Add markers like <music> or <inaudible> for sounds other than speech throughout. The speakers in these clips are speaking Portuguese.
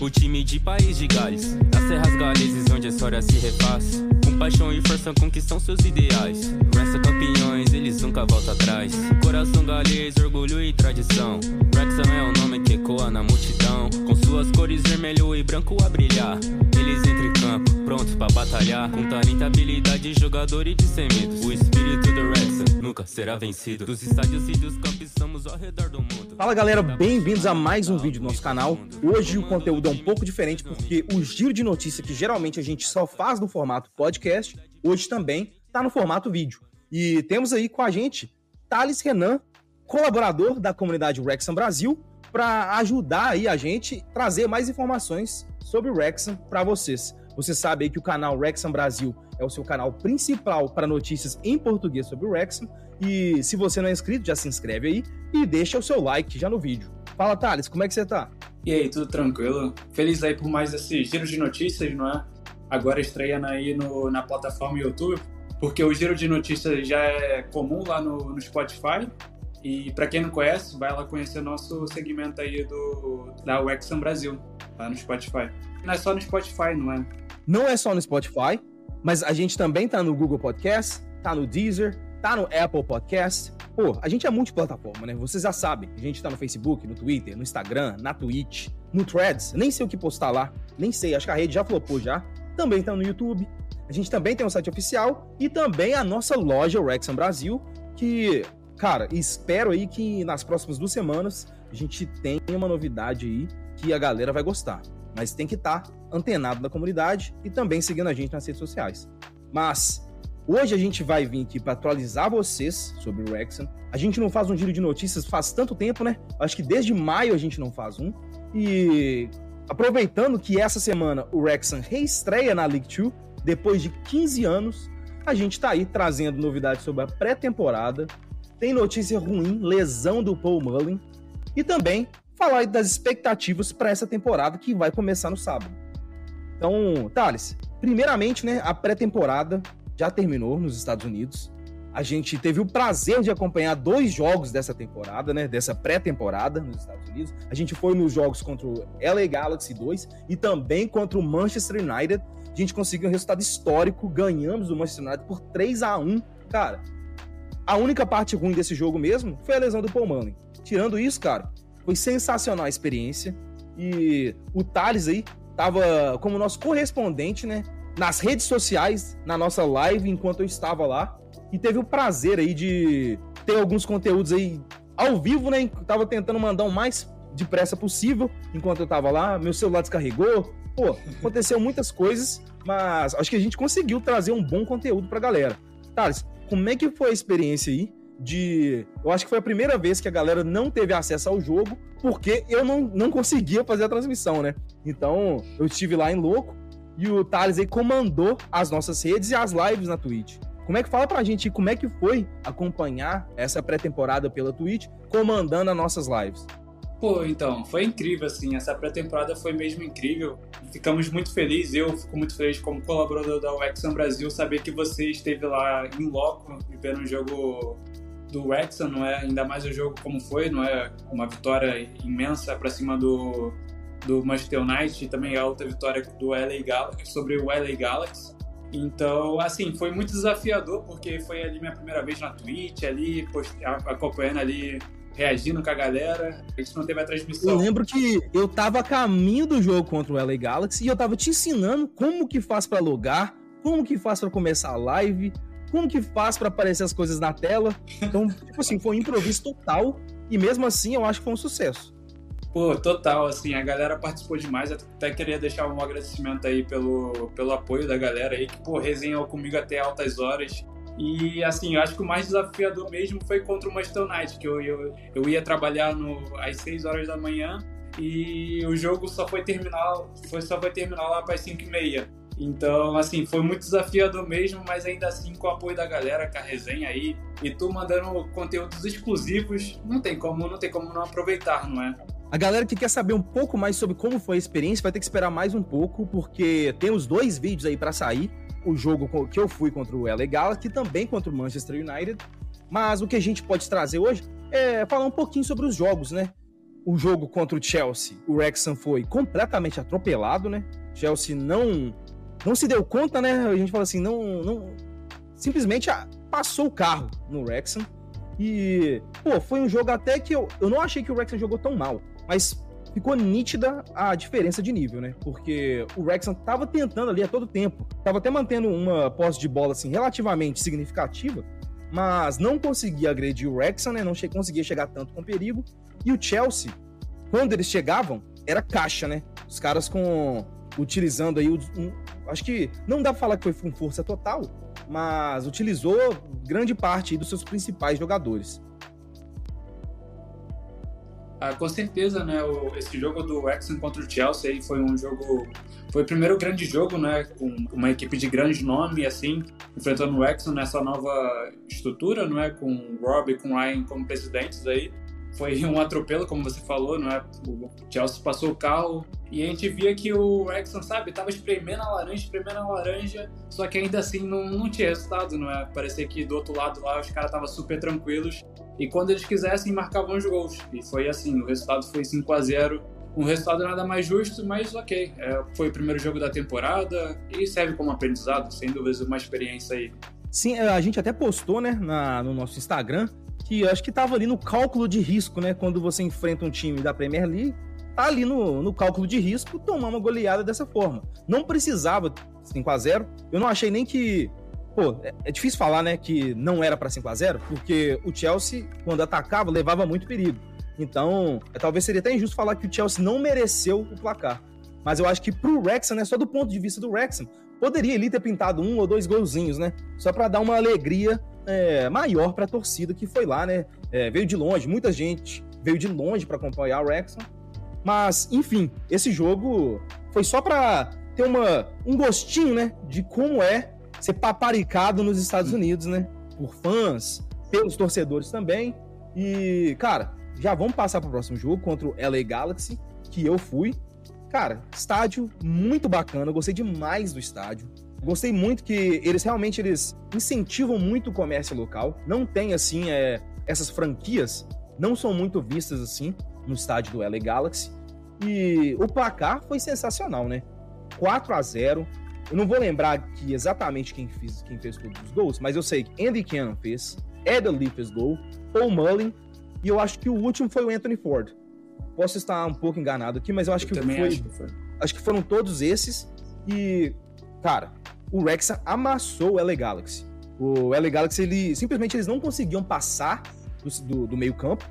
O time de País de Gales, nas serras galeses onde a história se refaz. Com paixão e força conquistam seus ideais. Resta campeões, eles nunca voltam atrás. Coração galês, orgulho e tradição. Wrexham é o nome que ecoa na multidão. Com suas cores vermelho e branco a brilhar. Eles entram em campo, prontos pra batalhar. Com talento, habilidade, jogador e dissemidos. O espírito do Wrexham nunca será vencido. Dos estádios e dos campos estamos ao redor do mundo. Fala galera, bem-vindos a mais um vídeo do nosso canal. Hoje o conteúdo é um pouco diferente porque o giro de notícia que geralmente a gente só faz no formato podcast, hoje também tá no formato vídeo. E temos aí com a gente Thales Renan, colaborador da comunidade Rexham Brasil, para ajudar aí a gente trazer mais informações sobre o Rexham para vocês. Você sabe aí que o canal Rexham Brasil é o seu canal principal para notícias em português sobre o Wrexham e se você não é inscrito, já se inscreve aí e deixa o seu like já no vídeo. Fala, Thales, como é que você tá? E aí, tudo tranquilo? Feliz aí por mais esse giro de notícias, não é? Agora estreando aí no, na plataforma YouTube, porque o giro de notícias já é comum lá no, no Spotify. E para quem não conhece, vai lá conhecer nosso segmento aí do da Wexam Brasil, lá no Spotify. Não é só no Spotify, não é? Não é só no Spotify, mas a gente também tá no Google Podcast, tá no Deezer, tá no Apple Podcast. Pô, a gente é multiplataforma, né? Vocês já sabem. A gente tá no Facebook, no Twitter, no Instagram, na Twitch, no Threads. Nem sei o que postar lá. Nem sei, acho que a rede já flopou já. Também tá no YouTube. A gente também tem um site oficial e também a nossa loja Rexham Brasil, que, cara, espero aí que nas próximas duas semanas a gente tenha uma novidade aí que a galera vai gostar. Mas tem que estar tá antenado na comunidade e também seguindo a gente nas redes sociais. Mas Hoje a gente vai vir aqui para atualizar vocês sobre o Wrexham. A gente não faz um giro de notícias faz tanto tempo, né? Acho que desde maio a gente não faz um. E aproveitando que essa semana o Wrexham reestreia na League 2, depois de 15 anos, a gente está aí trazendo novidades sobre a pré-temporada. Tem notícia ruim, lesão do Paul Mullin. E também falar das expectativas para essa temporada que vai começar no sábado. Então, Thales, primeiramente, né, a pré-temporada já terminou nos Estados Unidos. A gente teve o prazer de acompanhar dois jogos dessa temporada, né? Dessa pré-temporada nos Estados Unidos. A gente foi nos jogos contra o LA Galaxy 2 e também contra o Manchester United. A gente conseguiu um resultado histórico, ganhamos do Manchester United por 3 a 1 Cara, a única parte ruim desse jogo mesmo foi a lesão do Paul Manning. Tirando isso, cara, foi sensacional a experiência. E o Thales aí tava como nosso correspondente, né? nas redes sociais, na nossa live, enquanto eu estava lá. E teve o prazer aí de ter alguns conteúdos aí ao vivo, né? Tava tentando mandar o mais depressa possível enquanto eu tava lá. Meu celular descarregou. Pô, aconteceu muitas coisas, mas acho que a gente conseguiu trazer um bom conteúdo pra galera. Thales, como é que foi a experiência aí de. Eu acho que foi a primeira vez que a galera não teve acesso ao jogo, porque eu não, não conseguia fazer a transmissão, né? Então, eu estive lá em louco e o Thales aí comandou as nossas redes e as lives na Twitch. Como é que fala pra gente como é que foi acompanhar essa pré-temporada pela Twitch, comandando as nossas lives? Pô, então, foi incrível, assim, essa pré-temporada foi mesmo incrível. Ficamos muito felizes, eu fico muito feliz como colaborador da Wexham Brasil, saber que você esteve lá em loco, vendo um jogo do Wexham, não é? Ainda mais o jogo como foi, não é? Uma vitória imensa para cima do, do Manchester United e também a outra vitória do LA Galaxy, sobre o LA Galaxy. Então, assim, foi muito desafiador porque foi ali minha primeira vez na Twitch, ali, acompanhando ali, reagindo com a galera. A gente não teve a transmissão. Eu lembro que eu tava a caminho do jogo contra o LA Galaxy e eu tava te ensinando como que faz para logar, como que faz para começar a live, como que faz para aparecer as coisas na tela. Então, <laughs> tipo assim, foi um improviso total e mesmo assim eu acho que foi um sucesso. Pô, total, assim, a galera participou demais. Até queria deixar um agradecimento aí pelo, pelo apoio da galera aí, que, pô, resenhou comigo até altas horas. E, assim, eu acho que o mais desafiador mesmo foi contra o Manchester United, que eu, eu, eu ia trabalhar no, às 6 horas da manhã e o jogo só foi terminar, foi, só foi terminar lá para as 5 e meia. Então, assim, foi muito desafiador mesmo, mas ainda assim com o apoio da galera, com a resenha aí, e tu mandando conteúdos exclusivos, não tem como, não tem como não aproveitar, não é? A galera que quer saber um pouco mais sobre como foi a experiência vai ter que esperar mais um pouco, porque tem os dois vídeos aí para sair. O jogo que eu fui contra o LA Galaxy, também contra o Manchester United. Mas o que a gente pode trazer hoje é, falar um pouquinho sobre os jogos, né? O jogo contra o Chelsea, o Wrexham foi completamente atropelado, né? Chelsea não não se deu conta, né? A gente fala assim, não, não simplesmente passou o carro no Wrexham. E, pô, foi um jogo até que eu, eu não achei que o Wrexham jogou tão mal, mas ficou nítida a diferença de nível, né? Porque o Wrexham tava tentando ali a todo tempo, tava até mantendo uma posse de bola assim relativamente significativa, mas não conseguia agredir o Wrexham, né? Não che conseguia chegar tanto com perigo. E o Chelsea, quando eles chegavam, era caixa, né? Os caras com utilizando aí um, acho que não dá pra falar que foi com força total, mas utilizou grande parte dos seus principais jogadores. Ah, com certeza, né? O, esse jogo do Wrexham contra o Chelsea aí foi um jogo, foi o primeiro grande jogo, né? Com uma equipe de grande nome, assim, enfrentando o Wrexham nessa nova estrutura, não é? Com o Rob e com o Ryan como presidentes aí foi um atropelo, como você falou, não é? O Chelsea passou o carro e a gente via que o Wrexham, sabe, tava espremendo a laranja, espremendo a laranja, só que ainda assim não, não tinha resultado, não é? Parecia que do outro lado lá os caras estavam super tranquilos e quando eles quisessem marcavam os gols. E foi assim, o resultado foi 5 a 0 um resultado nada mais justo, mas ok. É, foi o primeiro jogo da temporada e serve como aprendizado, sem dúvidas, uma experiência aí. Sim, a gente até postou, né, na, no nosso Instagram, que eu acho que estava ali no cálculo de risco, né? Quando você enfrenta um time da Premier League, tá ali no, no cálculo de risco tomar uma goleada dessa forma. Não precisava 5 a 0 Eu não achei nem que. Pô, é, é difícil falar, né, que não era para 5 a 0 porque o Chelsea, quando atacava, levava muito perigo. Então, é, talvez seria até injusto falar que o Chelsea não mereceu o placar. Mas eu acho que pro Wrexham, né, só do ponto de vista do Wrexham, poderia ali ter pintado um ou dois golzinhos, né? Só para dar uma alegria é, maior para a torcida que foi lá, né? É, veio de longe, muita gente veio de longe para acompanhar o Wrexham. Mas, enfim, esse jogo foi só para ter uma, um gostinho, né? De como é ser paparicado nos Estados Unidos, né? Por fãs, pelos torcedores também. E, cara, já vamos passar para o próximo jogo contra o LA Galaxy, que eu fui. Cara, estádio muito bacana, eu gostei demais do estádio. Gostei muito que eles realmente eles incentivam muito o comércio local. Não tem assim é, essas franquias não são muito vistas assim no estádio do LA Galaxy. E o placar foi sensacional, né? 4 a 0. Eu não vou lembrar aqui exatamente quem fez, quem fez todos os gols, mas eu sei que Andy Cannon fez, Eda Lee fez gol, Paul Mullin e eu acho que o último foi o Anthony Ford. Posso estar um pouco enganado aqui, mas eu acho eu que foi, acho que foi. Acho que foram todos esses. E, cara, o Wrexham amassou o LA Galaxy. O LA Galaxy, ele, simplesmente eles não conseguiam passar do, do, do meio campo.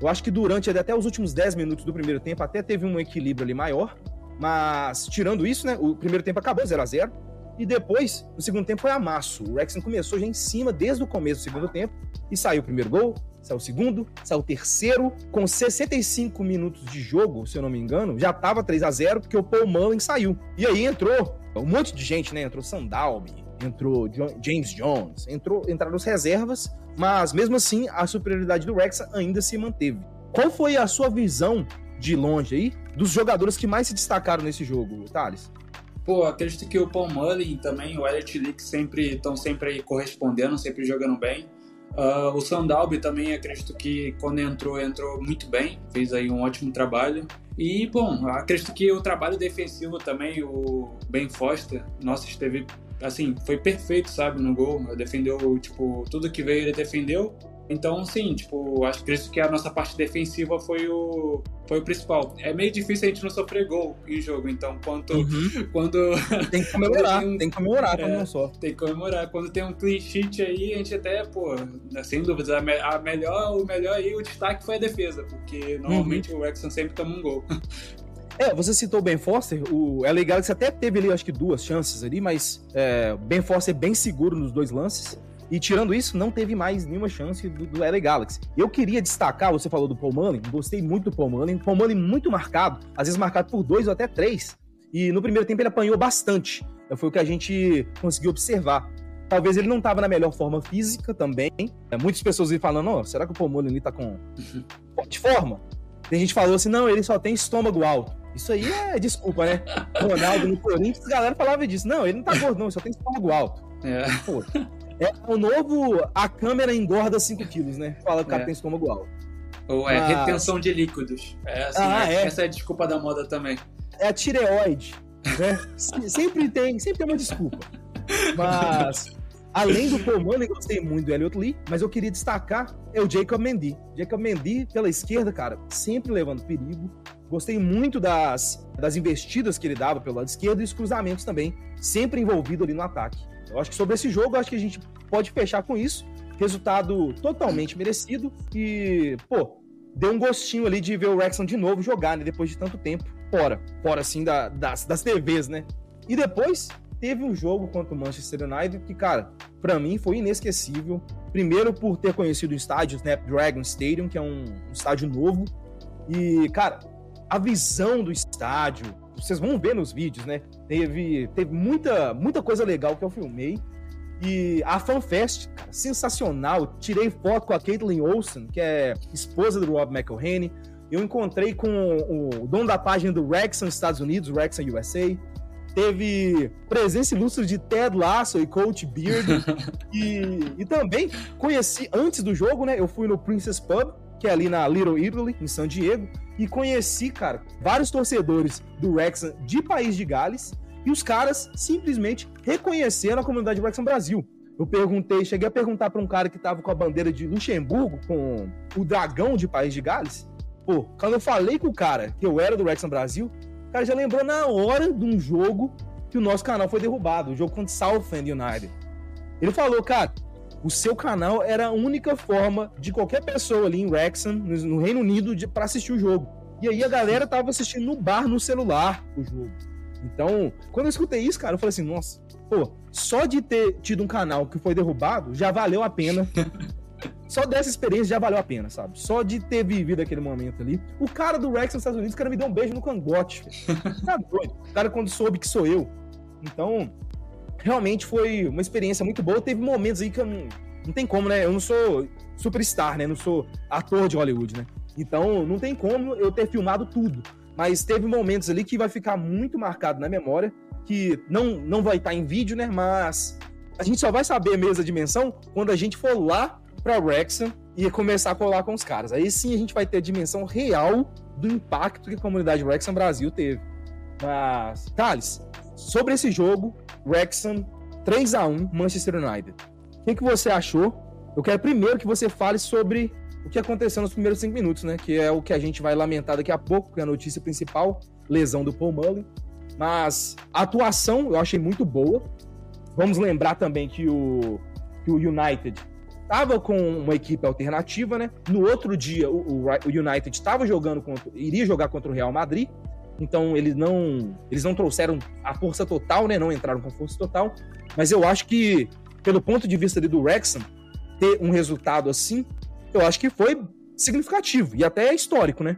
Eu acho que durante até os últimos 10 minutos do primeiro tempo até teve um equilíbrio ali maior. Mas, tirando isso, né, o primeiro tempo acabou 0 a 0 E depois, no segundo tempo, foi amasso. O Wrexham começou já em cima desde o começo do segundo tempo. E saiu o primeiro gol, saiu o segundo, saiu o terceiro. Com 65 minutos de jogo, se eu não me engano, já tava 3 a 0 porque o Paul Mullen saiu. E aí entrou um monte de gente, né? Entrou Sandalby, entrou James Jones, entrou, entraram os reservas, mas mesmo assim a superioridade do Rex ainda se manteve. Qual foi a sua visão de longe aí dos jogadores que mais se destacaram nesse jogo, Thales? Pô, acredito que o Paul Mullen também, o Elliot Leak sempre estão sempre aí correspondendo, sempre jogando bem. Uh, o Sandalby também acredito que quando entrou, entrou muito bem, fez aí um ótimo trabalho. E, bom, acredito que o trabalho defensivo também, o Ben Foster, nossa, esteve, assim, foi perfeito, sabe, no gol. Defendeu, tipo, tudo que veio ele defendeu. Então, sim, tipo, acho que a nossa parte defensiva foi o, foi o principal. É meio difícil a gente não sofrer gol em jogo, então quanto, uhum. quando... <laughs> Tem que comemorar, tem, um, tem, que comemorar quando é, não só. Tem que comemorar. Quando tem um clean sheet aí, a gente até, pô, sem dúvida, a, me, a melhor, o melhor aí, o destaque foi a defesa, porque normalmente uhum. o Wrexham sempre toma um gol. <laughs> É, você citou o Ben Foster, o LA Galaxy até teve ali, acho que duas chances ali, mas é, Ben Foster é bem seguro nos dois lances. E tirando isso, não teve mais nenhuma chance do, do LA Galaxy. Eu queria destacar, você falou do Paul Mullen, gostei muito do Paul Mullen. Paul Mullen muito marcado, às vezes marcado por dois ou até três. E no primeiro tempo ele apanhou bastante. Foi o que a gente conseguiu observar. Talvez ele não estava na melhor forma física também. É, muitas pessoas iam falando, oh, será que o Paul Mullen está com de forma? Tem gente que falou assim, não, ele só tem estômago alto. Isso aí é desculpa, né? Ronaldo no Corinthians, a galera falava disso. Não, ele não tá gordo, não, ele só tem estômago alto. É. Pô, É o novo, a câmera engorda 5 quilos, né? Fala que o cara É. tem estômago alto. Ou é Mas- retenção de líquidos. É, assim, Ah, é- é. Essa é a desculpa da moda também. É a tireoide, né? Se- sempre tem, sempre tem uma desculpa. Mas, além do Mullen, eu gostei muito do Elliot Lee, mas eu queria destacar é o Jacob Mendy. Jacob Mendy, pela esquerda, cara, sempre levando perigo. Gostei muito das, das investidas que ele dava pelo lado esquerdo e os cruzamentos também, sempre envolvido ali no ataque. Eu acho que sobre esse jogo, eu acho que a gente pode fechar com isso. Resultado totalmente merecido e, pô, deu um gostinho ali de ver o Wrexham de novo jogar, né? Depois de tanto tempo fora. Fora, assim, da- das, das TVs, né? E depois teve um jogo contra o Manchester United que, cara, pra mim foi inesquecível. Primeiro por ter conhecido o estádio, Snapdragon Stadium, que é um, um estádio novo. E, cara, a visão do estádio, vocês vão ver nos vídeos, né? Teve, teve muita, muita coisa legal que eu filmei. E a FanFest, cara, sensacional. Tirei foto com a Caitlin Olsen, que é esposa do Rob McElhenney. Eu encontrei com o dono da página do Wrexham Estados Unidos, Wrexham USA. Teve presença ilustre de Ted Lasso e Coach Beard. <laughs> e, e também conheci, antes do jogo, né? Eu fui no Princess Pub, que é ali na Little Italy, em San Diego. E conheci, cara, vários torcedores do Wrexham de País de Gales. E os caras simplesmente reconheceram a comunidade Wrexham Brasil. Eu perguntei, cheguei a perguntar para um cara que tava com a bandeira de Luxemburgo, com o dragão de País de Gales. Pô, quando eu falei com o cara que eu era do Wrexham Brasil, o cara já lembrou na hora de um jogo que o nosso canal foi derrubado, o jogo contra Southend United. Ele falou, cara, o seu canal era a única forma de qualquer pessoa ali em Wrexham, no no Reino Unido, pra assistir o jogo. E aí a galera tava assistindo no bar, no celular, o jogo. Então, quando eu escutei isso, cara, eu falei assim, nossa, pô, só de ter tido um canal que foi derrubado, já valeu a pena. <laughs> Só dessa experiência já valeu a pena, sabe? Só de ter vivido aquele momento ali. O cara do Rex nos Estados Unidos, o cara me deu um beijo no cangote. <laughs> Tá doido. O cara quando soube que sou eu. Então, realmente foi uma experiência muito boa. Teve momentos aí que eu não, não tem como, né? Eu não sou superstar, né? Não sou ator de Hollywood, né? Então, não tem como eu ter filmado tudo. Mas teve momentos ali que vai ficar muito marcado na memória, que não, não vai estar em vídeo, né? Mas a gente só vai saber mesmo a dimensão quando a gente for lá pra Wrexham e começar a colar com os caras. Aí sim a gente vai ter a dimensão real do impacto que a comunidade Wrexham Brasil teve. Mas, Thales, sobre esse jogo, Wrexham 3 a 1 Manchester United. O que, que você achou? Eu quero primeiro que você fale sobre o que aconteceu nos primeiros cinco minutos, né? Que é o que a gente vai lamentar daqui a pouco, que é a notícia principal, lesão do Paul Mullen. Mas a atuação eu achei muito boa. Vamos lembrar também que o, que o United estava com uma equipe alternativa, né? No outro dia, o, o, United estava jogando contra, iria jogar contra o Real Madrid. Então eles não, eles não trouxeram a força total, né? Não entraram com força total. Mas eu acho que, pelo ponto de vista do Wrexham, ter um resultado assim, eu acho que foi significativo e até histórico, né?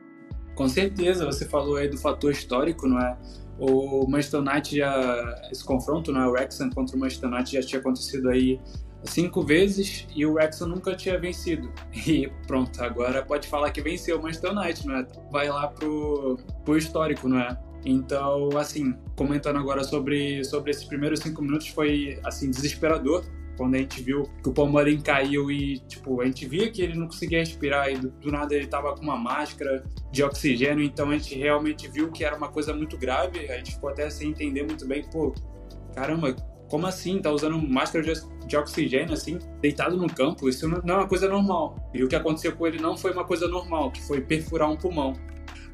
Com certeza, você falou aí do fator histórico, não é? O Manchester United já. Esse confronto, não é? O Wrexham contra o Manchester United já tinha acontecido aí cinco vezes e o Wrexham nunca tinha vencido. <laughs> E pronto, agora pode falar que venceu o Manchester United, não é? Vai lá pro, pro histórico, não é? Então, assim, comentando agora sobre, sobre esses primeiros cinco minutos, foi, assim, desesperador quando a gente viu que o Palmeiras caiu e, tipo, a gente via que ele não conseguia respirar e do, do, nada ele tava com uma máscara de oxigênio, então a gente realmente viu que era uma coisa muito grave, a gente ficou até sem entender muito bem, pô, caramba, como assim? Tá usando máscara de, oxigênio, assim, deitado no campo? Isso não é uma coisa normal. E o que aconteceu com ele não foi uma coisa normal, que foi perfurar um pulmão.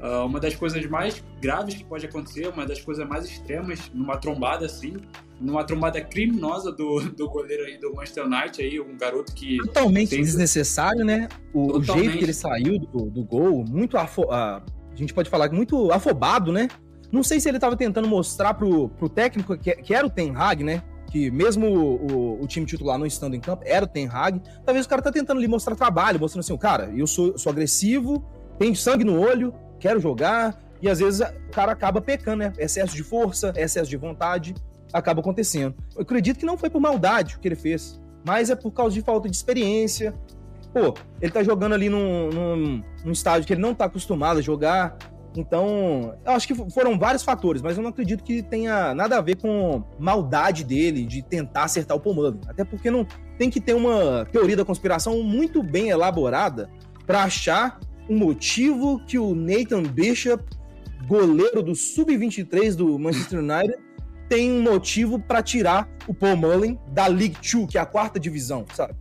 Uh, uma das coisas mais graves que pode acontecer, uma das coisas mais extremas, numa trombada assim, numa trombada criminosa do, do goleiro aí do Manchester United, aí, um garoto que. Totalmente tem... desnecessário, né? O, Totalmente. o, jeito que ele saiu do, do gol, muito afo... a gente pode falar muito afobado, né? Não sei se ele estava tentando mostrar pro, pro técnico que, que, era o Ten Hag, né? Que mesmo o, o, o, time titular não estando em campo, era o Ten Hag. Talvez o cara tá tentando ali mostrar trabalho, mostrando assim, cara, eu sou, sou agressivo, tenho sangue no olho, quero jogar, e às vezes o cara acaba pecando, né? Excesso de força, excesso de vontade, acaba acontecendo. Eu acredito que não foi por maldade o que ele fez, mas é por causa de falta de experiência. Pô, ele tá jogando ali num, num, num estádio que ele não tá acostumado a jogar, então, eu acho que foram vários fatores, mas eu não acredito que tenha nada a ver com maldade dele, de tentar acertar o Mullen. Até porque não tem que ter uma teoria da conspiração muito bem elaborada para achar um motivo que o Nathan Bishop, goleiro do sub-23 do Manchester United, tem um motivo para tirar o Paul Mullen da League Two, que é a quarta divisão, sabe?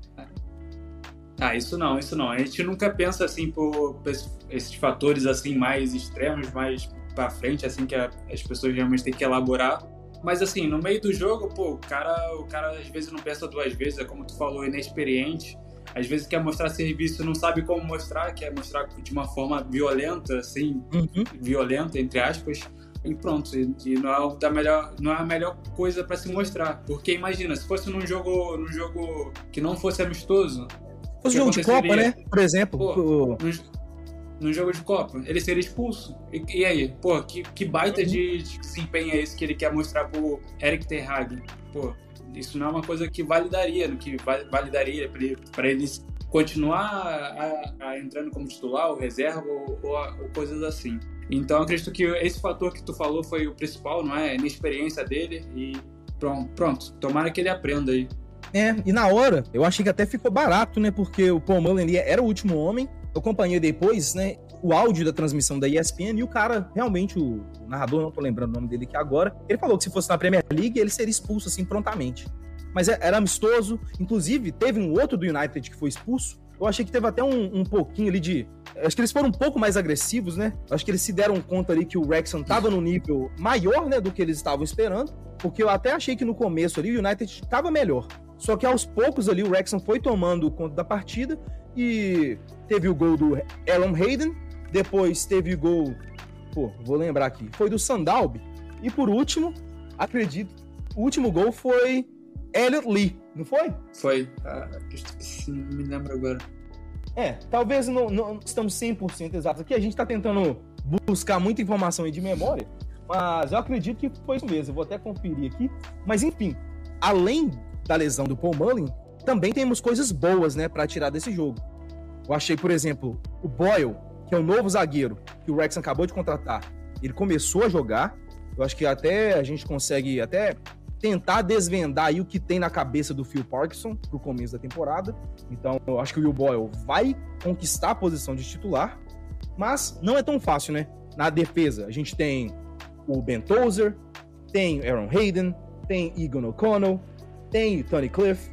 Ah, isso não, isso não. A gente nunca pensa assim por esses fatores assim mais extremos, mais para frente, assim que as pessoas realmente têm que elaborar. Mas assim, no meio do jogo, pô, o cara, o cara às vezes não pensa duas vezes, é como tu falou, inexperiente. Às vezes quer mostrar serviço, não sabe como mostrar, quer mostrar de uma forma violenta, assim, uhum. violenta entre aspas. E pronto, e, não, é da melhor, não é a melhor coisa para se mostrar. Porque imagina, se fosse num jogo, num jogo que não fosse amistoso, fosse jogo de Copa, né? Por exemplo. Pô, no jogo de Copa, ele seria expulso. E, e aí, pô, que, que baita de, de, desempenho é esse que ele quer mostrar pro Eric Ten Hag? Pô, isso não é uma coisa que validaria, que validaria para ele, ele continuar a, a entrando como titular, ou reserva, ou, ou, ou, coisas assim. Então, acredito que esse fator que tu falou foi o principal, não é? A inexperiência dele e pronto, pronto. Tomara que ele aprenda aí. É, e na hora, eu achei que até ficou barato, né? Porque o Paul Mullen era o último homem, eu acompanhei depois, né, o áudio da transmissão da ESPN e o cara, realmente, o, narrador, não tô lembrando o nome dele aqui agora, ele falou que se fosse na Premier League, ele seria expulso assim prontamente. Mas é, era amistoso, inclusive teve um outro do United que foi expulso. Eu achei que teve até um, um pouquinho ali de. Acho que eles foram um pouco mais agressivos, né? Acho que eles se deram conta ali que o Wrexham tava no nível maior, né, do que eles estavam esperando. Porque eu até achei que no começo ali o United estava melhor. Só que aos poucos ali o Wrexham foi tomando conta da partida e teve o gol do Aaron Hayden, depois teve o gol, pô, vou lembrar aqui, foi do Sandalby, e por último, acredito, o último gol foi Elliot Lee, não foi? Foi, ah, não me lembro agora. É, talvez não, não estamos 100% exatos aqui, a gente está tentando buscar muita informação aí de memória, mas eu acredito que foi isso mesmo, eu vou até conferir aqui. Mas enfim, além da lesão do Paul Mullen, também temos coisas boas, né, para tirar desse jogo. Eu achei, por exemplo, o Boyle, que é o novo zagueiro que o Wrexham acabou de contratar, ele começou a jogar. Eu acho que até a gente consegue até tentar desvendar aí o que tem na cabeça do Phil Parkinson pro começo da temporada. Então, eu acho que o Will Boyle vai conquistar a posição de titular, mas não é tão fácil, né? Na defesa, a gente tem o Ben Tozer, tem Aaron Hayden, tem Egan O'Connell, tem Tony Cliff,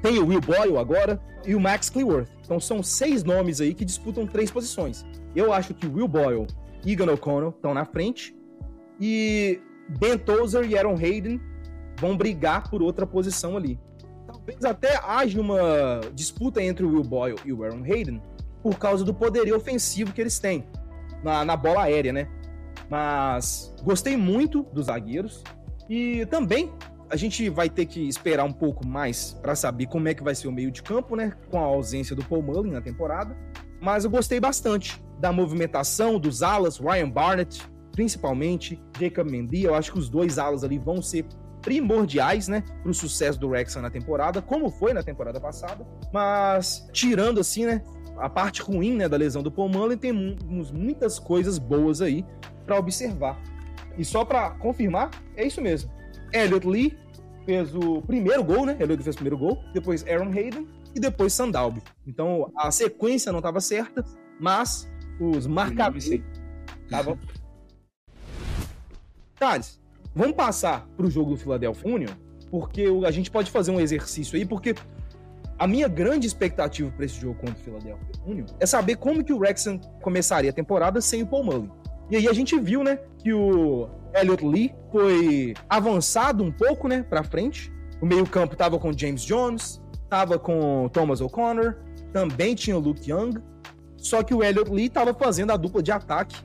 tem o Will Boyle agora e o Max Cleworth. Então são seis nomes aí que disputam três posições. Eu acho que Will Boyle e Egan O'Connell estão na frente e Ben Tozer e Aaron Hayden vão brigar por outra posição ali. Talvez até haja uma disputa entre o Will Boyle e o Aaron Hayden por causa do poderio ofensivo que eles têm na, na bola aérea, né? Mas gostei muito dos zagueiros e também a gente vai ter que esperar um pouco mais para saber como é que vai ser o meio de campo, né? Com a ausência do Paul Mullen na temporada. Mas eu gostei bastante da movimentação dos alas, Ryan Barnett, principalmente, Jacob Mendy. Eu acho que os dois alas ali vão ser primordiais, né, para o sucesso do Wrexham na temporada, como foi na temporada passada. Mas tirando assim, né, a parte ruim, né, da lesão do Paul Mullen, temos muitas coisas boas aí para observar. E só para confirmar, é isso mesmo. Elliot Lee fez o primeiro gol, né? Elliot fez o primeiro gol, depois Aaron Hayden e depois Sandalby. Então a sequência não estava certa, mas os marcadores estavam. Thales, vamos passar para o jogo do Philadelphia Union, porque a gente pode fazer um exercício aí, porque a minha grande expectativa para esse jogo contra o Philadelphia Union é saber como que o Wrexham começaria a temporada sem o Paul Mullen. E aí a gente viu, né, que o Elliot Lee foi avançado um pouco, né, para frente. O meio-campo tava com James Jones, tava com Thomas O'Connor, também tinha o Luke Young. Só que o Elliot Lee tava fazendo a dupla de ataque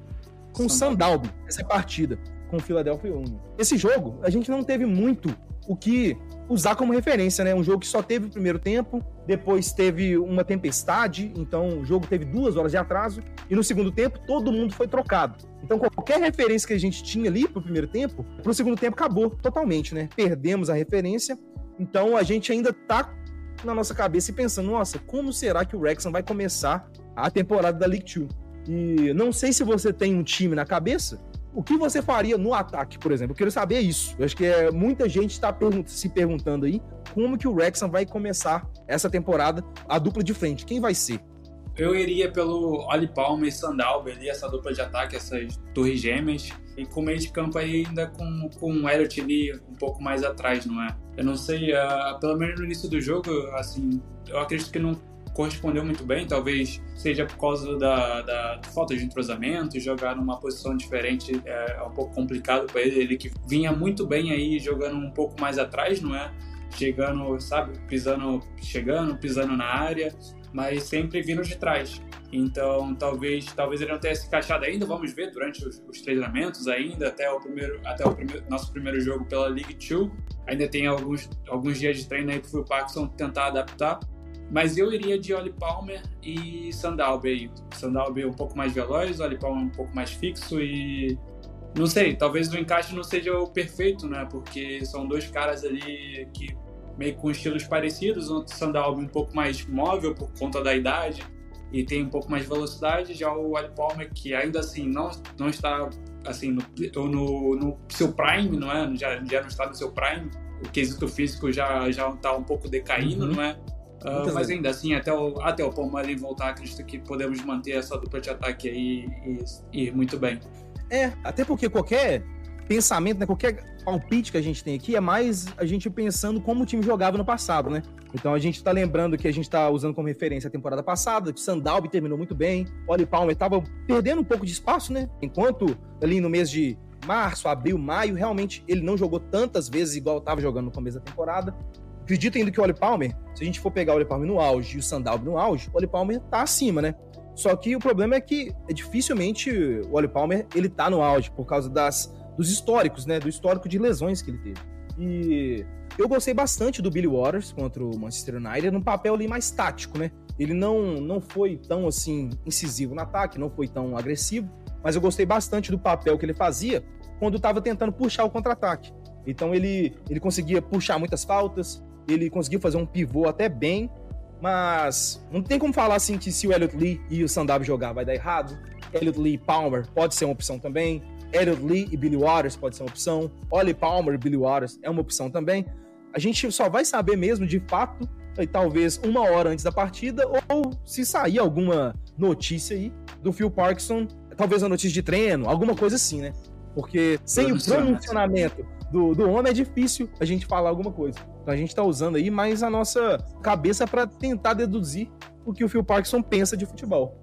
com o Sandalby essa partida com o Philadelphia Union. Esse jogo, a gente não teve muito o que usar como referência, né? Um jogo que só teve o primeiro tempo, depois teve uma tempestade, então o jogo teve duas horas de atraso, e no segundo tempo todo mundo foi trocado. Então qualquer referência que a gente tinha ali pro primeiro tempo, pro segundo tempo acabou totalmente, né? Perdemos a referência, então a gente ainda tá na nossa cabeça e pensando, nossa, como será que o Wrexham vai começar a temporada da League Two? E não sei se você tem um time na cabeça, O que você faria no ataque, por exemplo? Eu quero saber isso. Eu acho que é, muita gente está se perguntando aí como que o Wrexham vai começar essa temporada, a dupla de frente. Quem vai ser? Eu iria pelo Oli Palmer e Sandalbe ali, essa dupla de ataque, essas torres gêmeas. E com o meio de campo aí ainda com, com o Elliot ali um pouco mais atrás, não é? Eu não sei, uh, pelo menos no início do jogo, assim, eu acredito que não correspondeu muito bem, talvez seja por causa da, da falta de entrosamento, jogar numa posição diferente é, é um pouco complicado para ele, ele que vinha muito bem aí jogando um pouco mais atrás, não é? Chegando, sabe, pisando, chegando, pisando na área, mas sempre vindo de trás. Então, talvez, talvez ele não tenha se encaixado ainda. Vamos ver durante os, os treinamentos ainda, até o primeiro, até o primeiro, nosso primeiro jogo pela League 2. Ainda tem alguns, alguns dias de treino aí para o Paxson tentar adaptar. Mas eu iria de Oli Palmer e Sandalbe. Sandalbe um pouco mais veloz, Oli Palmer um pouco mais fixo e não sei, talvez o encaixe não seja o perfeito, né? Porque são dois caras ali que meio com estilos parecidos, o Sandalbe um pouco mais móvel por conta da idade e tem um pouco mais de velocidade, já o Oli Palmer que ainda assim não, não está assim no, no, no seu prime, não é? Já, já não está no seu prime. O quesito físico já já está um pouco decaindo, uhum. não é? Uh, mas ainda assim, até o, até o Palmeiras voltar, acredito que podemos manter essa dupla de ataque aí e, ir muito bem. É, até porque qualquer pensamento, né, qualquer palpite que a gente tem aqui é mais a gente pensando como o time jogava no passado, né? Então a gente tá lembrando que a gente tá usando como referência a temporada passada, que o Sandalbi terminou muito bem, o Oli Palmer tava perdendo um pouco de espaço, né? Enquanto ali no mês de março, abril, maio, realmente ele não jogou tantas vezes igual estava jogando no começo da temporada. Acredito ainda que o Oli Palmer, se a gente for pegar o Oli Palmer no auge e o Sandalby no auge, o Oli Palmer tá acima, né? Só que o problema é que é dificilmente o Oli Palmer ele tá no auge por causa das, dos históricos, né? Do histórico de lesões que ele teve. E eu gostei bastante do Billy Waters contra o Manchester United num papel ali mais tático, né? Ele não, não foi tão assim incisivo no ataque, não foi tão agressivo, mas eu gostei bastante do papel que ele fazia quando estava tentando puxar o contra-ataque. Então ele, ele conseguia puxar muitas faltas, ele conseguiu fazer um pivô até bem, mas não tem como falar assim que se o Elliot Lee e o Sandab jogar vai dar errado. Elliot Lee e Palmer pode ser uma opção também. Elliot Lee e Billy Waters pode ser uma opção. Ollie Palmer e Billy Waters é uma opção também. A gente só vai saber mesmo de fato, talvez uma hora antes da partida, ou se sair alguma notícia aí do Phil Parkinson, talvez uma notícia de treino, alguma coisa assim, né? Porque sem o pronunciamento do, do homem é difícil a gente falar alguma coisa. Então a gente está usando aí mais a nossa cabeça para tentar deduzir o que o Phil Parkinson pensa de futebol.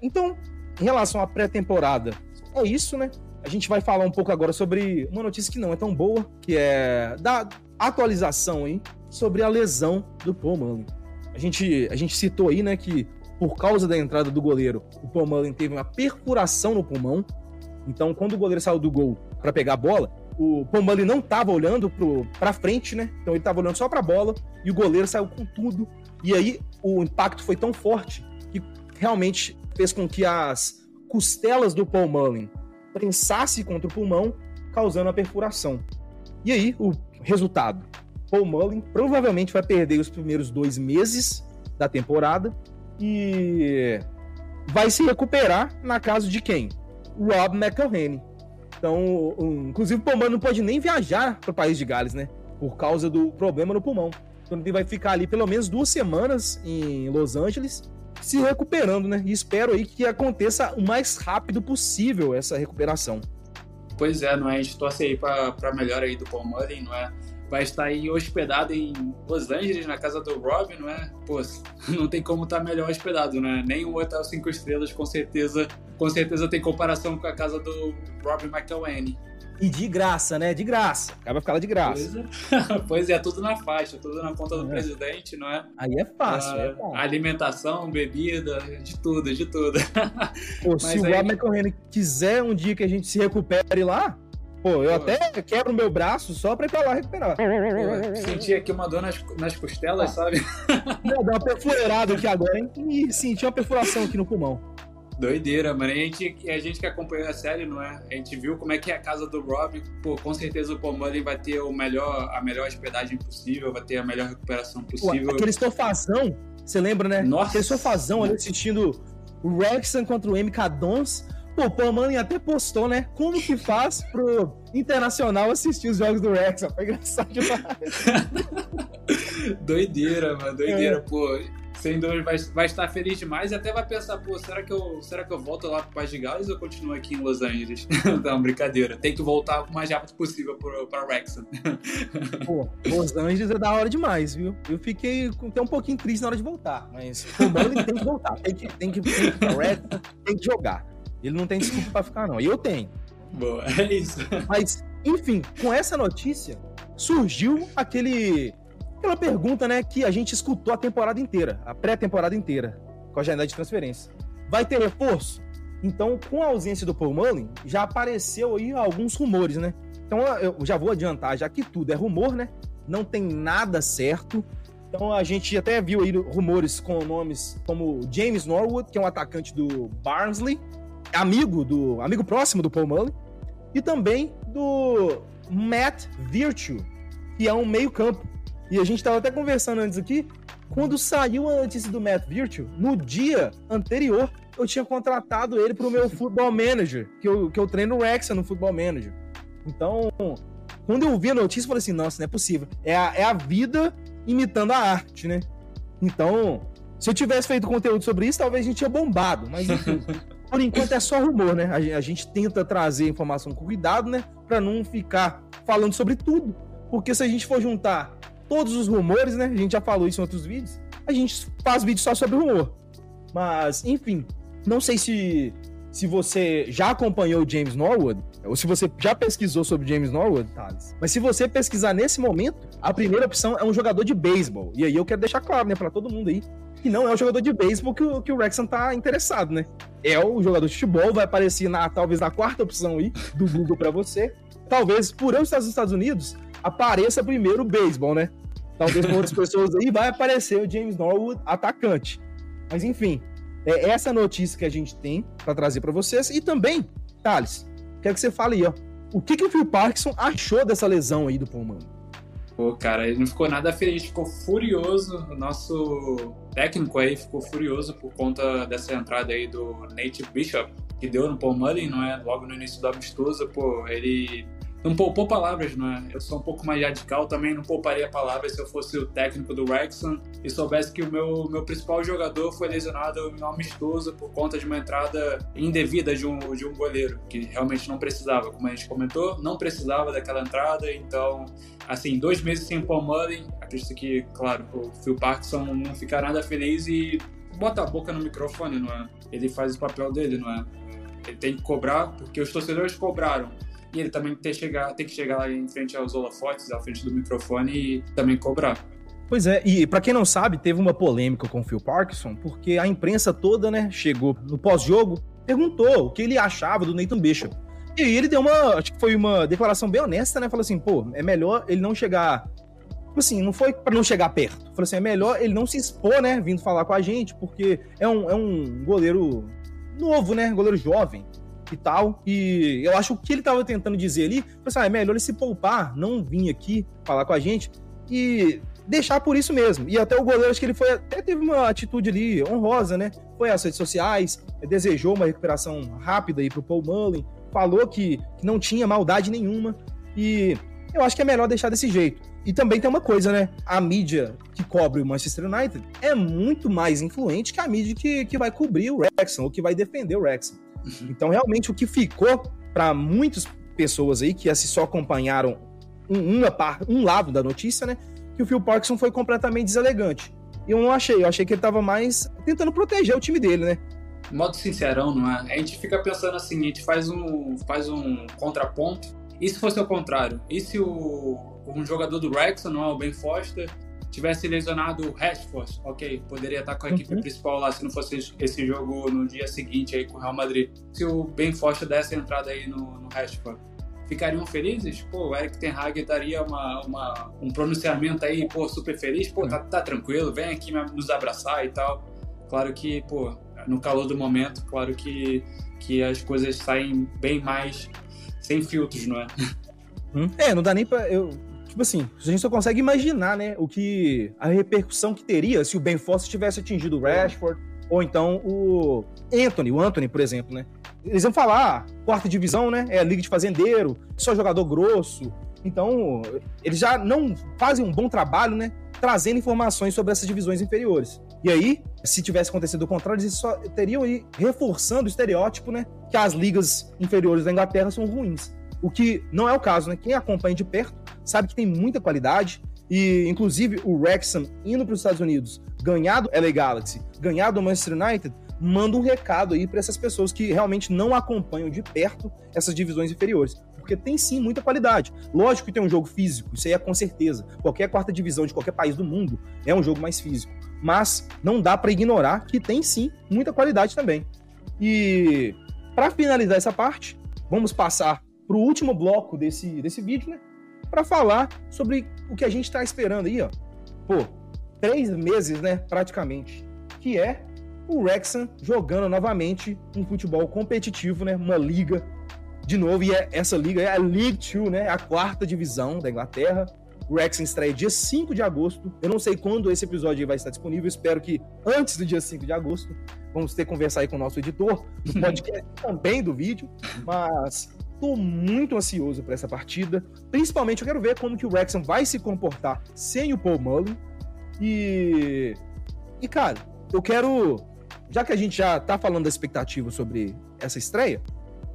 Então, em relação à pré-temporada, é isso, né? A gente vai falar um pouco agora sobre uma notícia que não é tão boa, que é da atualização aí sobre a lesão do Paul Mullen. A gente, a gente citou aí, né, que por causa da entrada do goleiro, o Paul Mullen teve uma perfuração no pulmão. Então, quando o goleiro saiu do gol para pegar a bola, o Pombali não estava olhando para frente, né? Então ele estava olhando só para a bola e o goleiro saiu com tudo. E aí o impacto foi tão forte que realmente fez com que as costelas do Paul Mullen prensasse contra o pulmão, causando a perfuração. E aí o resultado: Paul Mullen provavelmente vai perder os primeiros dois meses da temporada e vai se recuperar na casa de quem? Rob McElhenney então, um, inclusive, o Pomano não pode nem viajar para o país de Gales, né? Por causa do problema no pulmão. Então, ele vai ficar ali pelo menos duas semanas em Los Angeles, se recuperando, né? E espero aí que aconteça o mais rápido possível essa recuperação. Pois é, não é? A gente torce aí para melhor aí do Paul Mullen, não é? Vai estar aí hospedado em Los Angeles, na casa do Rob, não é? Pô, <laughs> não tem como estar melhor hospedado, né? Nem um hotel cinco estrelas, com certeza, com certeza tem comparação com a casa do Rob McElwain. E de graça, né? De graça. Acaba ficar lá de graça. Pois é. <laughs> pois é, tudo na faixa, tudo na conta do é. presidente, não é? Aí é fácil, é fácil. Alimentação, bebida, de tudo, de tudo. <laughs> Pô, se o Rob McElwain quiser um dia que a gente se recupere lá, Pô, eu Pô. até quebro meu braço só pra ir pra lá recuperar. Pô, senti aqui uma dor nas, nas costelas, ah. sabe? <laughs> Não, deu uma perfurada aqui agora, hein? E senti uma perfuração aqui no pulmão. Doideira, mano. A gente, a gente que acompanhou a série, não é? A gente viu como é que é a casa do Rob. Pô, com certeza o Paul Mullen vai ter o melhor, a melhor hospedagem possível, vai ter a melhor recuperação possível. Pô, aquele estofazão, você lembra, né? Nossa. Aquele estofazão ali assistindo o Wrexham contra o MK Dons Pô, o Manning até postou, né? Como que faz pro Internacional assistir os jogos do Rex? Foi engraçado demais. <laughs> doideira, mano, doideira, é. pô sem dúvida vai, vai estar feliz demais e até vai pensar, pô, será que eu, será que eu volto lá pro Paz de Gales ou continuo aqui em Los Angeles? <laughs> Não, brincadeira. Tem que voltar o mais rápido possível para Wrexham. pô, Los Angeles é da hora demais, viu? Eu fiquei até um pouquinho triste na hora de voltar, mas o Bowling tem que voltar, tem que, tem que, tem que, Wrexham, tem que jogar. Ele não tem desculpa para ficar, não. E eu tenho. Boa, <laughs> é isso. Mas, enfim, com essa notícia, surgiu aquele aquela pergunta, né, que a gente escutou a temporada inteira, a pré-temporada inteira, com a janela de transferência. Vai ter reforço? Então, com a ausência do Paul Mullen, já apareceu aí alguns rumores, né? Então, eu já vou adiantar, já que tudo é rumor, né? Não tem nada certo. Então, a gente até viu aí rumores com nomes como James Norwood, que é um atacante do Barnsley, amigo do amigo próximo do Paul Mullen, e também do Matt Virtue, que é um meio-campo e a gente estava até conversando antes aqui, quando saiu a notícia do Matt Virtue, no dia anterior, eu tinha contratado ele para o meu <laughs> Football Manager, que eu, que eu treino o Rexa no Football Manager. Então, quando eu vi a notícia, eu falei assim, nossa, não é possível. É a, é a vida imitando a arte, né? Então, se eu tivesse feito conteúdo sobre isso, talvez a gente tinha bombado. Mas, enfim, <laughs> por enquanto é só rumor, né? A, gente tenta trazer informação com cuidado, né? Para não ficar falando sobre tudo. Porque se a gente for juntar todos os rumores, né? A gente já falou isso em outros vídeos. A gente faz vídeo só sobre rumor. Mas, enfim, não sei se se você já acompanhou o James Norwood, ou se você já pesquisou sobre James Norwood, Thales. Mas se você pesquisar nesse momento, a primeira opção é um jogador de beisebol. E aí eu quero deixar claro, né, para todo mundo aí, que não é o jogador de beisebol que o, que o Rexon tá interessado, né? É o jogador de futebol, vai aparecer na, talvez na quarta opção aí do Google para você. Talvez por eu estar nos Estados Unidos, apareça primeiro o beisebol, né? Talvez com outras pessoas aí vai aparecer o James Norwood atacante. Mas enfim, é essa notícia que a gente tem para trazer para vocês. E também, Thales, quero que você fale aí, ó. O que, que o Phil Parkinson achou dessa lesão aí do pulmão? Pô, cara, ele não ficou nada feliz, ficou furioso. O nosso técnico aí ficou furioso por conta dessa entrada aí do Nate Bishop, que deu no Paul Mullen, não é? Logo no início do amistoso, pô, ele não poupou palavras, não é? Eu sou um pouco mais radical, também não pouparia palavras se eu fosse o técnico do Wrexham e soubesse que o meu, meu principal jogador foi lesionado em um amistoso por conta de uma entrada indevida de um, de um goleiro, que realmente não precisava. Como a gente comentou, não precisava daquela entrada, então, assim, dois meses sem Paul Mullen, acredito que, claro, o Phil Parkinson não fica nada feliz e bota a boca no microfone, não é? Ele faz o papel dele, não é? Ele tem que cobrar, porque os torcedores cobraram e ele também que chegar, tem que chegar lá em frente aos holofotes, à frente do microfone e também cobrar. Pois é, e para quem não sabe, teve uma polêmica com o Phil Parkinson, porque a imprensa toda, né, chegou no pós-jogo, perguntou o que ele achava do Nathan Bishop. E aí ele deu uma, acho que foi uma declaração bem honesta, né? Falou assim, pô, é melhor ele não chegar tipo assim, não foi para não chegar perto. Falou assim, é melhor ele não se expor, né, vindo falar com a gente, porque é um, é um goleiro novo, né, goleiro jovem e tal. E eu acho que o ele estava tentando dizer ali assim, ah, é melhor ele se poupar, não vir aqui falar com a gente e deixar por isso mesmo. E até o goleiro, acho que ele foi até teve uma atitude ali honrosa, né? Foi às redes sociais, desejou uma recuperação rápida aí pro Paul Mullen, falou que, que não tinha maldade nenhuma e eu acho que é melhor deixar desse jeito. E também tem uma coisa, né? A mídia que cobre o Manchester United é muito mais influente que a mídia que, que vai cobrir o Wrexham ou que vai defender o Wrexham. Então, realmente, o que ficou para muitas pessoas aí que só acompanharam um, uma parte, um lado da notícia, né? Que o Phil Parkinson foi completamente deselegante. E eu não achei, eu achei que ele tava mais tentando proteger o time dele, né? Modo sincerão, não é? A gente fica pensando assim, a gente faz um, faz um contraponto. E se fosse o contrário? E se o, um jogador do Wrexham, não é o Ben Foster, tivesse lesionado o Rashford, ok, poderia estar com a equipe uhum. principal lá se não fosse esse jogo no dia seguinte aí com o Real Madrid. Se o Ben Foster desse entrada aí no, no Rashford, ficariam felizes? Pô, o Eric Ten Hag daria uma, uma, um pronunciamento aí, pô, super feliz, pô, tá, tá tranquilo, vem aqui nos abraçar e tal. Claro que, pô, no calor do momento, claro que, que as coisas saem bem mais sem filtros, não é? Hum? É, não dá nem pra. Eu tipo assim, a gente só consegue imaginar, né, o que a repercussão que teria se o Ben Foster tivesse atingido o Rashford ou então o Anthony, o Anthony, por exemplo, né? eles vão falar, ah, quarta divisão, né? É a liga de fazendeiro, só jogador grosso. Então, eles já não fazem um bom trabalho, né? Trazendo informações sobre essas divisões inferiores. E aí, se tivesse acontecido o contrário, eles só teriam aí reforçando o estereótipo, né? Que as ligas inferiores da Inglaterra são ruins. O que não é o caso, né? Quem acompanha de perto sabe que tem muita qualidade. E, inclusive, o Wrexham indo para os Estados Unidos, ganhar do LA Galaxy, ganhar do Manchester United, manda um recado aí para essas pessoas que realmente não acompanham de perto essas divisões inferiores. Porque tem sim muita qualidade. Lógico que tem um jogo físico, isso aí é com certeza. Qualquer quarta divisão de qualquer país do mundo é um jogo mais físico. Mas não dá para ignorar que tem sim muita qualidade também. E para finalizar essa parte, vamos passar para o último bloco desse, desse vídeo, né? Para falar sobre o que a gente está esperando aí, ó. Pô, três meses, né? Praticamente. Que é o Wrexham jogando novamente um futebol competitivo, né? Uma liga de novo, e é, essa liga é a League Two, né? A quarta divisão da Inglaterra. O Wrexham estreia dia 5 de agosto. Eu não sei quando esse episódio vai estar disponível. Espero que antes do dia 5 de agosto. Vamos ter que conversar aí com o nosso editor do <laughs> podcast também do vídeo. Mas tô muito ansioso para essa partida. Principalmente eu quero ver como que o Wrexham vai se comportar sem o Paul Mullen. E... E, cara, eu quero já que a gente já tá falando da expectativa sobre essa estreia,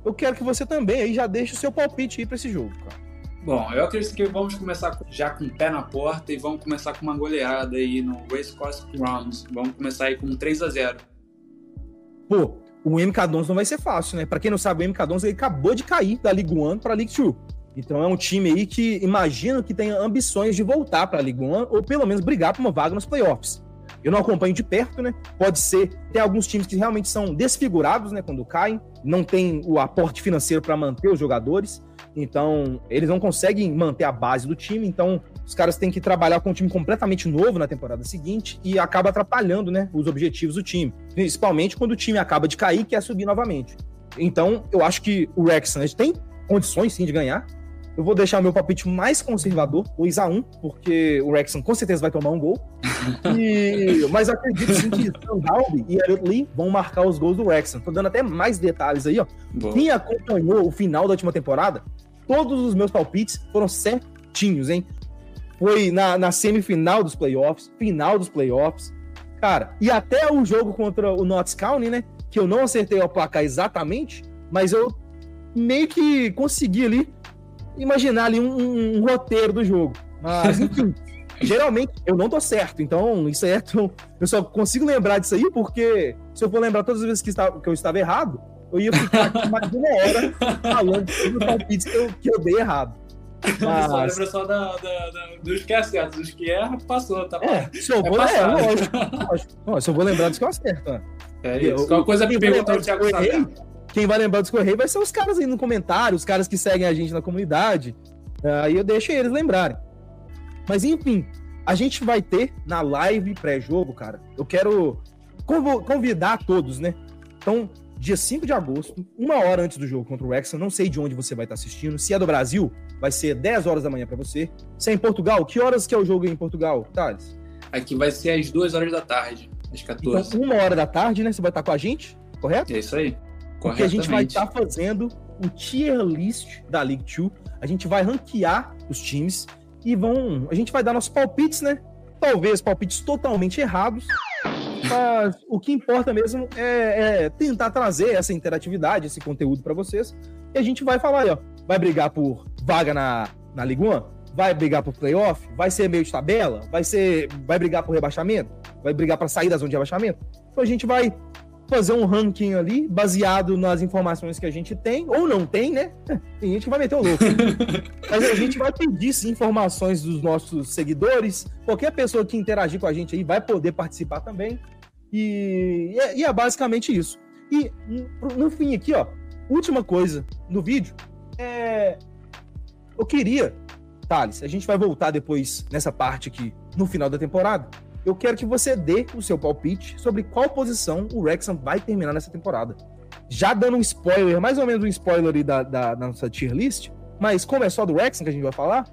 eu quero que você também aí já deixe o seu palpite aí para esse jogo, cara. Bom, eu acredito que vamos começar já com o pé na porta e vamos começar com uma goleada aí no West Coast Grounds. Vamos começar aí com 3 a 0 Pô, o MK11 não vai ser fácil, né? Para quem não sabe, o MK11 ele acabou de cair da League One para League Two. Então é um time aí que imagino que tenha ambições de voltar para a League ou pelo menos brigar por uma vaga nos playoffs. Eu não acompanho de perto, né? Pode ser. Tem alguns times que realmente são desfigurados, né? Quando caem, não tem o aporte financeiro para manter os jogadores. Então, eles não conseguem manter a base do time. Então, os caras têm que trabalhar com um time completamente novo na temporada seguinte e acaba atrapalhando, né? Os objetivos do time. Principalmente quando o time acaba de cair e quer subir novamente. Então, eu acho que o Wrexham tem condições sim de ganhar. Eu vou deixar o meu palpite mais conservador, 2x1, porque o Wrexham com certeza vai tomar um gol. <laughs> E... Mas acredito sim que Sandalby e Elliot Lee vão marcar os gols do Wrexham. Tô dando até mais detalhes aí, ó. Quem acompanhou o final da última temporada, todos os meus palpites foram certinhos, hein? Foi na, na semifinal dos playoffs, final dos playoffs. Cara, e até o jogo contra o Notts County, né? Que eu não acertei o placar exatamente, mas eu meio que consegui ali imaginar ali um, um, um roteiro do jogo. Mas, <laughs> enfim, geralmente eu não tô certo. Então, isso é. Eu só consigo lembrar disso aí porque se eu for lembrar todas as vezes que, estava, que eu estava errado, eu ia ficar aqui mais de uma hora falando dos palpites que eu, que eu dei errado. Mas... Só lembra só da, da, da, dos que acertam, dos que erra, passou, tá É, se eu é vou, é, é, lógico, lógico. se eu vou lembrar dos que eu acerto. Né? É isso. Qual coisa que perguntou o Thiago Saber quem vai lembrar dos Correios vai ser os caras aí no comentário, os caras que seguem a gente na comunidade. Aí eu deixo eles lembrarem. Mas enfim, a gente vai ter na live pré-jogo, cara. Eu quero convidar todos, né? Então, dia 5 de agosto, uma hora antes do jogo contra o Wrexham, não sei de onde você vai estar assistindo. Se é do Brasil, vai ser 10 horas da manhã para você. Se é em Portugal, que horas que é o jogo em Portugal, Thales? Aqui vai ser às 2 horas da tarde, às 14. Então, uma hora da tarde, né? Você vai estar com a gente, correto? É isso aí. Porque a gente vai estar tá fazendo o tier list da League 2. A gente vai ranquear os times e vão. A gente vai dar nossos palpites, né? Talvez palpites totalmente errados. Mas o que importa mesmo é, é tentar trazer essa interatividade, esse conteúdo para vocês. E a gente vai falar aí, ó. Vai brigar por vaga na, na Liga 1? Vai brigar por playoff? Vai ser meio de tabela? Vai ser. Vai brigar por rebaixamento? Vai brigar para sair da zona de rebaixamento? Então a gente vai fazer um ranking ali, baseado nas informações que a gente tem, ou não tem, né? <laughs> Tem gente que vai meter o louco. <laughs> Mas a gente vai pedir sim, informações dos nossos seguidores. Qualquer pessoa que interagir com a gente aí vai poder participar também. E, e, é, e é basicamente isso. E no fim aqui, ó, última coisa no vídeo é. Eu queria, Thales, a gente vai voltar depois nessa parte aqui no final da temporada eu quero que você dê o seu palpite sobre qual posição o Wrexham vai terminar nessa temporada. Já dando um spoiler, mais ou menos um spoiler ali da, da, da nossa tier list, mas como é só do Wrexham que a gente vai falar,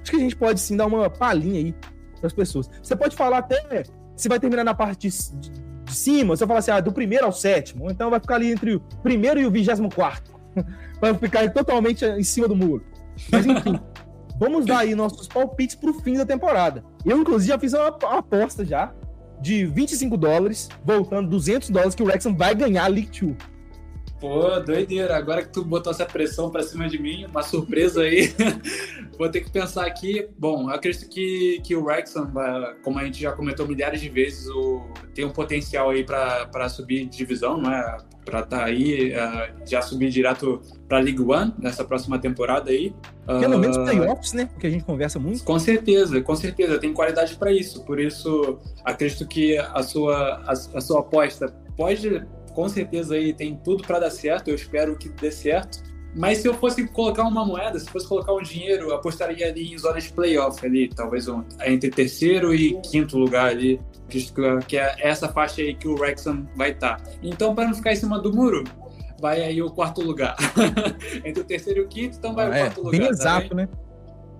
acho que a gente pode sim dar uma palhinha aí para as pessoas. Você pode falar até se vai terminar na parte de, de cima, você fala assim, ah, do primeiro ao sétimo, então vai ficar ali entre o primeiro e o vigésimo quarto. <laughs> vai ficar totalmente em cima do muro. Mas enfim, vamos dar aí nossos palpites pro fim da temporada. Eu, inclusive, já fiz uma, aposta já de 25 dólares, voltando 200 dólares que o Wrexham vai ganhar a League 2. Pô, doideira. Agora que tu botou essa pressão pra cima de mim, uma surpresa aí. <laughs> Vou ter que pensar aqui. Bom, eu acredito que, que o Wrexham, como a gente já comentou milhares de vezes, o, tem um potencial aí para subir de divisão, não é? Para estar tá aí, uh, já subir direto para League One nessa próxima temporada aí. Pelo uh, menos playoffs, né? Porque a gente conversa muito. Com certeza, com certeza. Tem qualidade para isso. Por isso, acredito que a sua, a, a sua aposta pode com certeza aí tem tudo para dar certo, eu espero que dê certo. Mas se eu fosse colocar uma moeda, se fosse colocar um dinheiro, eu apostaria ali em zonas de playoff ali, talvez um, entre terceiro e quinto lugar ali, que é essa faixa aí que o Wrexham vai estar. Tá. Então, para não ficar em cima do muro, vai aí o quarto lugar. <laughs> entre o terceiro e o quinto, então vai ah, o é, quarto lugar. Bem tá exato, bem? né?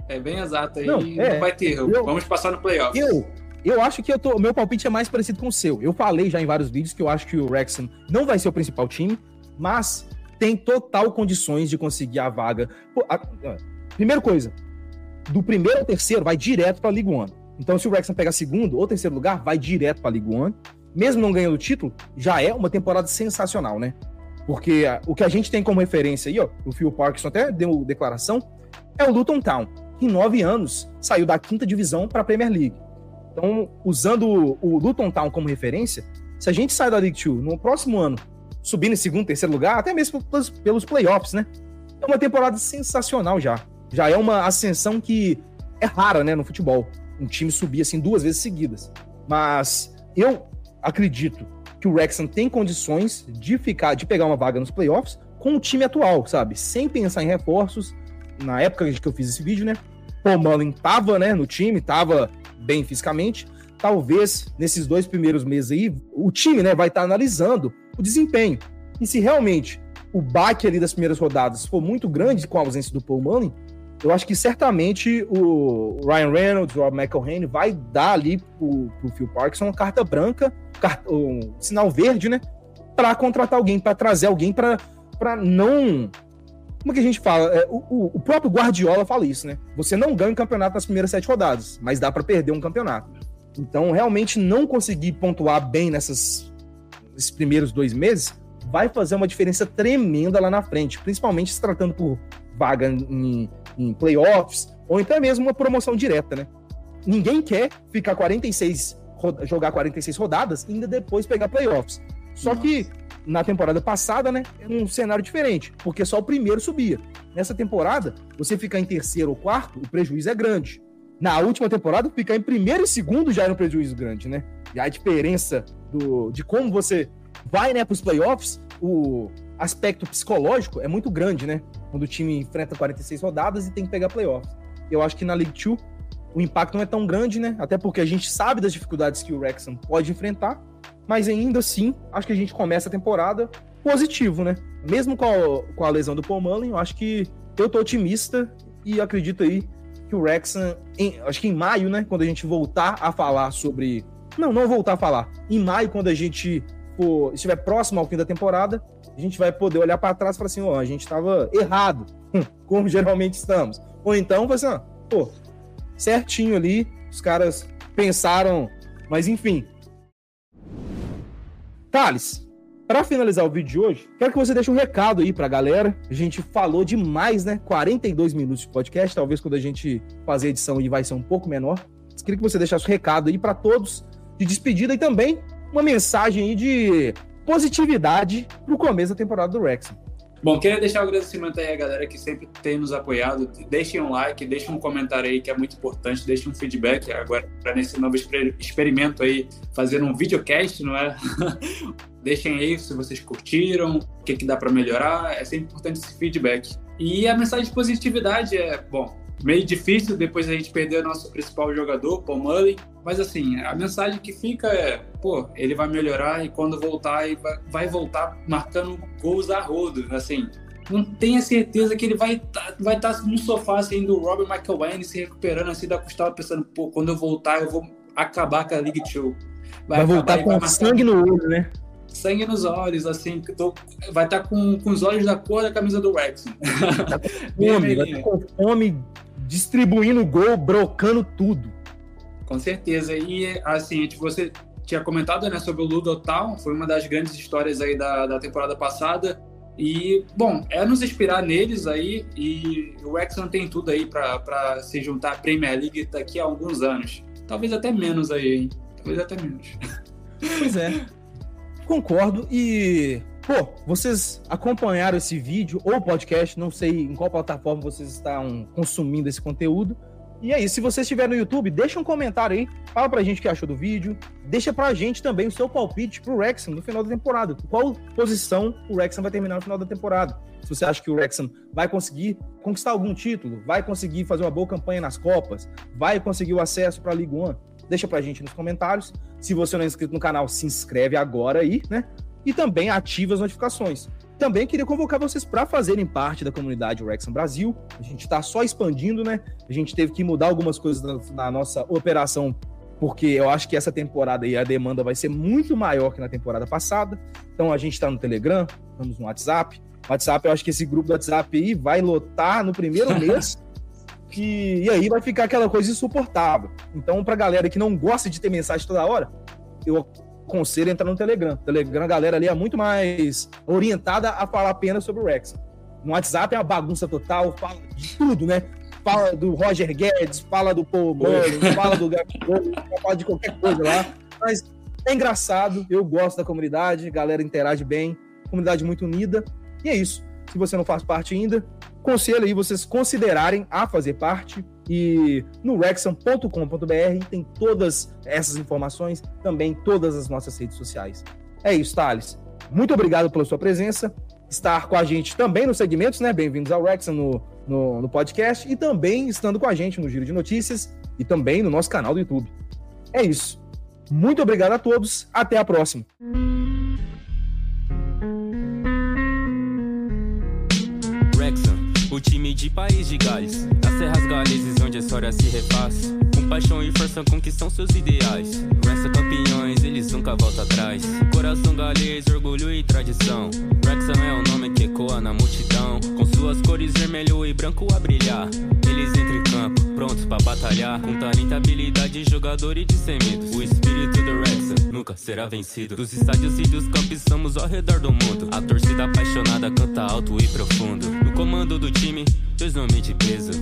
É bem exato aí, não, é, não vai ter. Eu, Vamos passar no playoff. Eu, eu acho que eu tô, meu palpite é mais parecido com o seu. Eu falei já em vários vídeos que eu acho que o Wrexham não vai ser o principal time, mas tem total condições de conseguir a vaga. Pô, a, a, primeira coisa, do primeiro ao terceiro vai direto para a Liga 1. Então, se o Wrexham pegar segundo ou terceiro lugar, vai direto para a Liga 1. Mesmo não ganhando o título, já é uma temporada sensacional, né? Porque a, o que a gente tem como referência aí, ó, o Phil Parkinson até deu declaração, é o Luton Town, que em nove anos saiu da quinta divisão para a Premier League. Então, usando o Luton Town como referência, se a gente sai da League 2 no próximo ano, subindo em segundo, terceiro lugar, até mesmo pelos, pelos playoffs, né? É uma temporada sensacional já. Já é uma ascensão que é rara, né, no futebol. Um time subir assim duas vezes seguidas. Mas eu acredito que o Wrexham tem condições de ficar, de pegar uma vaga nos playoffs com o time atual, sabe? Sem pensar em reforços. Na época que eu fiz esse vídeo, né? Paul Mullen tava, né, no time, tava bem fisicamente. Talvez nesses dois primeiros meses aí, o time né, vai estar tá analisando o desempenho. E se realmente o baque ali das primeiras rodadas for muito grande com a ausência do Paul Manning, eu acho que certamente o Ryan Reynolds, o Rob McElhane vai dar ali pro, pro Phil Parkinson uma carta branca, um sinal verde, né? Para contratar alguém, para trazer alguém para não como que a gente fala? É, o, o, próprio Guardiola fala isso, né? Você não ganha um campeonato nas primeiras sete rodadas, mas dá para perder um campeonato. Então, realmente não conseguir pontuar bem nessas, nesses primeiros dois meses vai fazer uma diferença tremenda lá na frente, principalmente se tratando por vaga em, em playoffs ou até mesmo uma promoção direta, né? Ninguém quer ficar 46 jogar 46 rodadas e ainda depois pegar playoffs. Só Nossa. que na temporada passada, né, um cenário diferente, porque só o primeiro subia. Nessa temporada, você ficar em terceiro ou quarto, o prejuízo é grande. Na última temporada, ficar em primeiro e segundo já era um prejuízo grande, né? E a diferença do, de como você vai né, para os playoffs, o aspecto psicológico é muito grande, né? Quando o time enfrenta 46 rodadas e tem que pegar playoffs. Eu acho que na League 2 o impacto não é tão grande, né? Até porque a gente sabe das dificuldades que o Wrexham pode enfrentar mas ainda assim, acho que a gente começa a temporada positivo, né? Mesmo com a, com a lesão do Paul Mullen, eu acho que eu tô otimista e acredito aí que o Wrexham, em, acho que em maio, né, quando a gente voltar a falar sobre... Não, não voltar a falar. Em maio, quando a gente for, estiver próximo ao fim da temporada, a gente vai poder olhar para trás e falar assim, ó, oh, a gente estava errado, como geralmente estamos. Ou então, vai assim, ó, pô, certinho ali, os caras pensaram, mas enfim, Thales, para finalizar o vídeo de hoje, quero que você deixe um recado aí pra galera. A gente falou demais, né? 42 minutos de podcast, talvez quando a gente fazer a edição aí vai ser um pouco menor. Mas queria que você deixasse um recado aí para todos de despedida e também uma mensagem aí de positividade pro começo da temporada do Rex. Bom, queria deixar um agradecimento aí a galera que sempre tem nos apoiado. Deixem um like, deixem um comentário aí que é muito importante, deixem um feedback agora para nesse novo experimento aí, fazer um videocast, não é? <laughs> deixem aí se vocês curtiram, o que, que dá para melhorar, é sempre importante esse feedback. E a mensagem de positividade é, bom, meio difícil depois a gente perder o nosso principal jogador, Paul Mullen. Mas assim, a mensagem que fica é, pô, ele vai melhorar e quando voltar, ele vai voltar marcando gols a rodo, assim. Não tenha certeza que ele vai tá, vai estar tá no sofá assim do Robert Michael Wayne se recuperando assim da costela pensando, pô, quando eu voltar eu vou acabar com a League 2. vai, vai voltar com sangue no olho, né? Sangue nos olhos, assim, tô, vai estar tá com, com os olhos da cor da camisa do Wrexham. Tá com fome, vai tá com fome, distribuindo gol, brocando tudo. Com certeza. E, assim, você tinha comentado né, sobre o Ludotown, foi uma das grandes histórias aí da, da temporada passada. E, bom, é nos inspirar neles aí, e o Wrexham tem tudo aí para se juntar à Premier League daqui a alguns anos. Talvez até menos aí, hein? Talvez até menos. Pois é. Concordo. E, pô, vocês acompanharam esse vídeo ou podcast, não sei em qual plataforma vocês estão consumindo esse conteúdo. E aí, se você estiver no YouTube, deixa um comentário aí, fala pra gente o que achou do vídeo, deixa pra gente também o seu palpite pro Wrexham no final da temporada. Qual posição o Wrexham vai terminar no final da temporada? Se você acha que o Wrexham vai conseguir conquistar algum título, vai conseguir fazer uma boa campanha nas Copas, vai conseguir o acesso pra Liga 1, deixa pra gente nos comentários. Se você não é inscrito no canal, se inscreve agora aí, né? E também ativa as notificações. Também queria convocar vocês para fazerem parte da comunidade Wrexham Brasil. A gente está só expandindo, né? A gente teve que mudar algumas coisas na, na nossa operação porque eu acho que essa temporada aí a demanda vai ser muito maior que na temporada passada. Então a gente está no Telegram, estamos no WhatsApp. WhatsApp, eu acho que esse grupo do WhatsApp aí vai lotar no primeiro <laughs> mês. e, e aí vai ficar aquela coisa insuportável. Então, pra galera que não gosta de ter mensagem toda hora, eu aconselho entrar no Telegram. Telegram, a galera ali é muito mais orientada a falar apenas sobre o Rex. No WhatsApp é uma bagunça total, fala de tudo, né? Fala do Roger Guedes, fala do Paul Murray, fala do Gabigol, fala de qualquer coisa lá. Mas é engraçado, eu gosto da comunidade, a galera interage bem, comunidade muito unida. E é isso. Se você não faz parte ainda, conselho aí vocês considerarem a fazer parte. E no rexam.com.br tem todas essas informações, também todas as nossas redes sociais. É isso, Thales. Muito obrigado pela sua presença, estar com a gente também nos segmentos, né? Bem-vindos ao Rexam no, no, no podcast e também estando com a gente no Giro de Notícias e também no nosso canal do YouTube. É isso. Muito obrigado a todos. Até a próxima. De País de Gales, nas Serras Galeses onde a história se refaz. Paixão e força conquistam seus ideais. Resta campeões, eles nunca voltam atrás. Coração galês, orgulho e tradição. Wrexham é o nome que ecoa na multidão. Com suas cores vermelho e branco a brilhar. Eles entram em campo, prontos para batalhar. Com talento, habilidade, jogador e dissemidos. O espírito do Wrexham nunca será vencido. Dos estádios e dos campos somos ao redor do mundo. A torcida apaixonada canta alto e profundo. No comando do time, dois nomes de peso.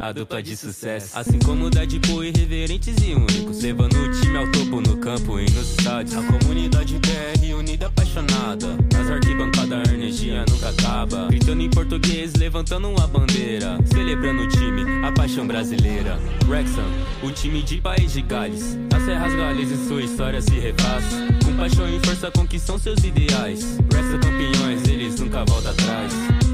A dupla de sucesso. Assim como Deadpool, irreverentes e únicos. Levando o time ao topo no campo e nos estádios. A comunidade BR unida apaixonada. Nas arquibancadas a energia nunca acaba. Gritando em português, levantando uma bandeira. Celebrando o time, a paixão brasileira. Wrexham, o time de País de Gales. Nas Serras Gales e sua história se refaz. Com paixão e força conquistam seus ideais. Wrexham campeões, eles nunca voltam atrás.